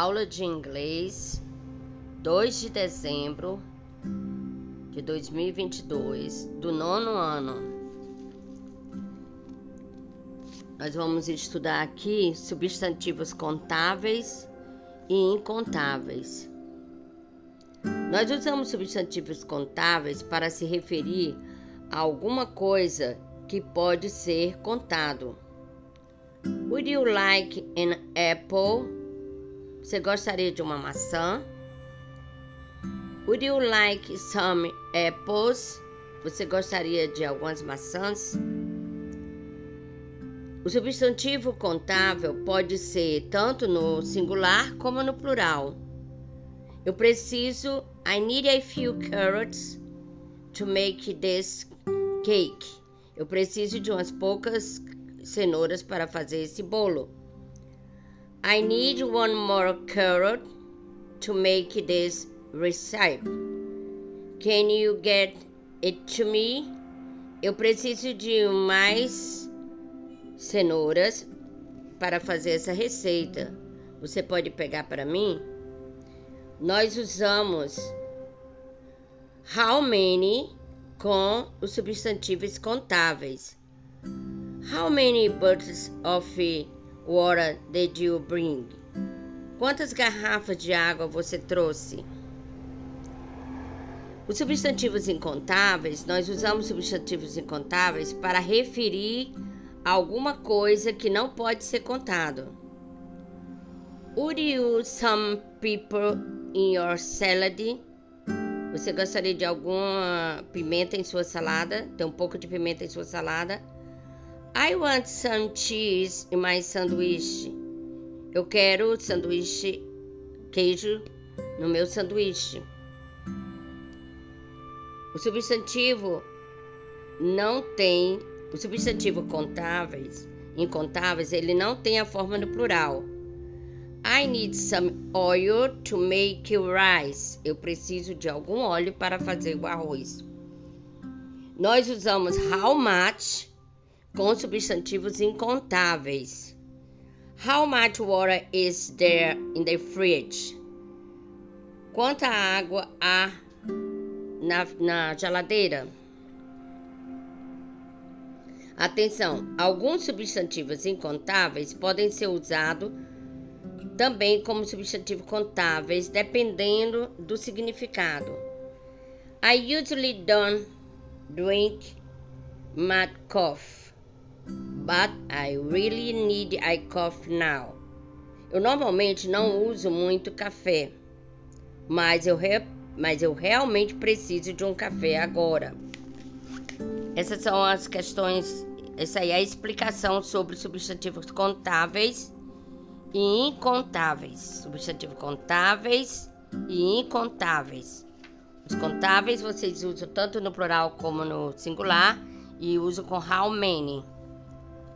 aula de inglês 2 de dezembro de 2022 do nono ano. Nós vamos estudar aqui substantivos contáveis e incontáveis. Nós usamos substantivos contáveis para se referir a alguma coisa que pode ser contado. Would you like an apple? Você gostaria de uma maçã? Would you like some apples? Você gostaria de algumas maçãs? O substantivo contável pode ser tanto no singular como no plural. Eu preciso. I need a few carrots to make this cake. Eu preciso de umas poucas cenouras para fazer esse bolo. I need one more carrot to make this recipe. Can you get it to me? Eu preciso de mais cenouras para fazer essa receita. Você pode pegar para mim? Nós usamos how many com os substantivos contáveis. How many bottles of water did you bring? Quantas garrafas de água você trouxe? Os substantivos incontáveis, nós usamos substantivos incontáveis para referir alguma coisa que não pode ser contado. Would you some pepper in your salad? Você gostaria de alguma pimenta em sua salada? Tem um pouco de pimenta em sua salada? I want some cheese in my sandwich. Eu quero sanduíche queijo no meu sanduíche. O substantivo não tem o substantivo contáveis, incontáveis, ele não tem a forma no plural. I need some oil to make rice. Eu preciso de algum óleo para fazer o arroz. Nós usamos how much com substantivos incontáveis. How much water is there in the fridge? Quanta água há na, na geladeira? Atenção, alguns substantivos incontáveis podem ser usados também como substantivo contáveis, dependendo do significado. I usually don't drink much coffee, but I really need a coffee now. Eu normalmente não uso muito café, mas eu, re... mas eu realmente preciso de um café agora. Essas são as questões essa aí é a explicação sobre substantivos contáveis e incontáveis. Substantivos contáveis e incontáveis. Os contáveis vocês usam tanto no plural como no singular e usam com how many.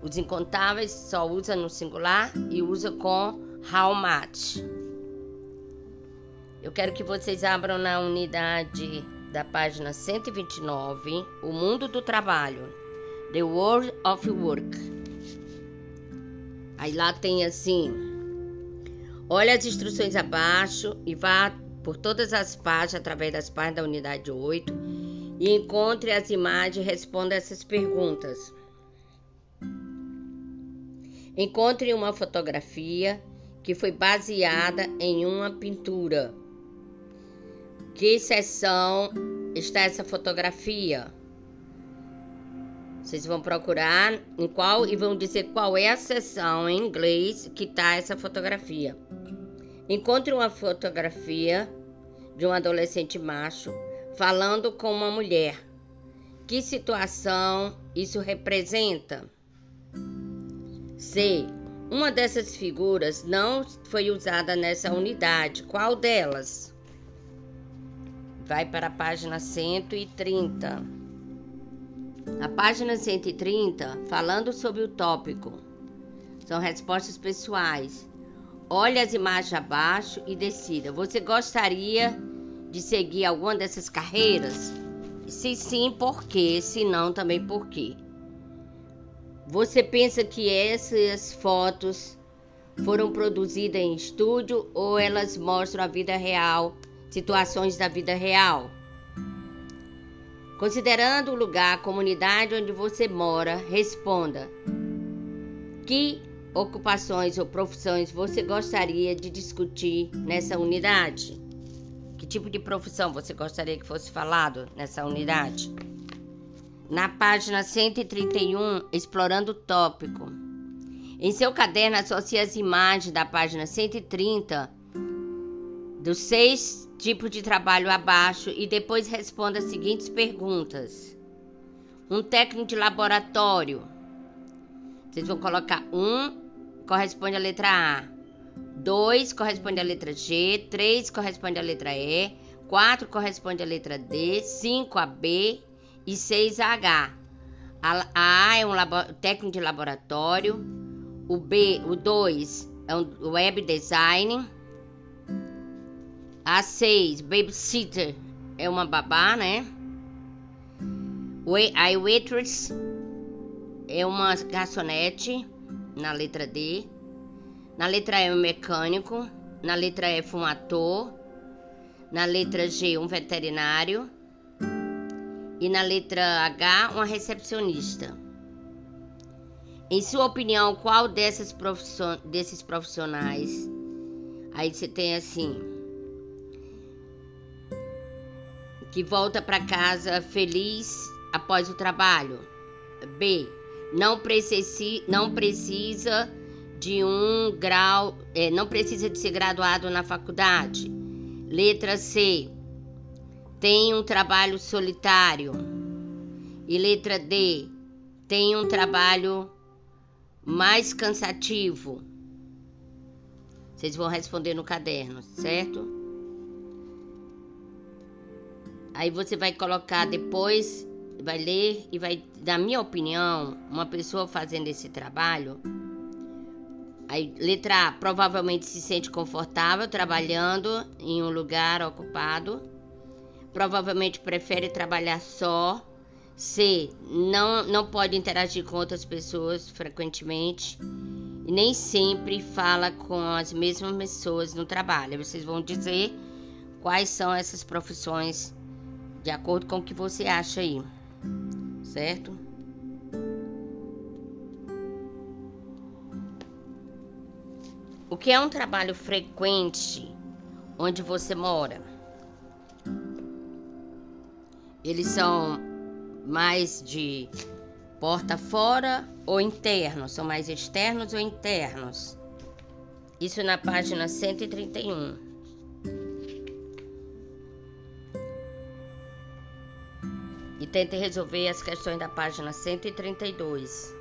Os incontáveis só usam no singular e usam com how much. Eu quero que vocês abram na unidade da página 129, O Mundo do Trabalho. The World of Work. Aí lá tem assim: olha as instruções abaixo e vá por todas as páginas através das páginas da unidade 8 e encontre as imagens e responda essas perguntas. Encontre uma fotografia que foi baseada em uma pintura. Que seção está essa fotografia? Vocês vão procurar em qual e vão dizer qual é a seção em inglês que está essa fotografia. Encontre uma fotografia de um adolescente macho falando com uma mulher. Que situação isso representa? C. Uma dessas figuras não foi usada nessa unidade. Qual delas? Vai para a página 130. Na página 130, falando sobre o tópico, são respostas pessoais. Olhe as imagens abaixo e decida. Você gostaria de seguir alguma dessas carreiras? Se sim, por quê? Se não, também por quê? Você pensa que essas fotos foram produzidas em estúdio ou elas mostram a vida real, situações da vida real. Considerando o lugar, a comunidade onde você mora, responda: que ocupações ou profissões você gostaria de discutir nessa unidade? Que tipo de profissão você gostaria que fosse falado nessa unidade? Na página 131, explorando o tópico. Em seu caderno, associe as imagens da página 130 dos seis tipos de trabalho abaixo e depois responda as seguintes perguntas. Um técnico de laboratório. Vocês vão colocar um corresponde à letra A. 2 corresponde à letra G, 3 corresponde à letra E, 4 corresponde à letra D, 5 a B e 6 a H. A A é um técnico de laboratório, o B, o 2 é um web design, a 6, babysitter, é uma babá, né? A waitress é uma garçonete, na letra D. Na letra E, um mecânico. Na letra F, um ator. Na letra G, um veterinário. E na letra H, uma recepcionista. Em sua opinião, qual dessas profission... desses profissionais? Aí você tem assim. Que volta para casa feliz após o trabalho. B não, precisi, não precisa de um grau, é, não precisa de ser graduado na faculdade. Letra C, tem um trabalho solitário. E letra D, tem um trabalho mais cansativo. Vocês vão responder no caderno, certo? Aí você vai colocar depois vai ler e vai, na minha opinião, uma pessoa fazendo esse trabalho, aí, letra A, provavelmente se sente confortável trabalhando em um lugar ocupado, provavelmente prefere trabalhar só. C, não, não pode interagir com outras pessoas frequentemente e nem sempre fala com as mesmas pessoas no trabalho. Vocês vão dizer quais são essas profissões de acordo com o que você acha aí certo? O que é um trabalho frequente onde você mora? Eles são mais de porta fora ou internos? São mais externos ou internos? Isso na página 131. e tente resolver as questões da página 132.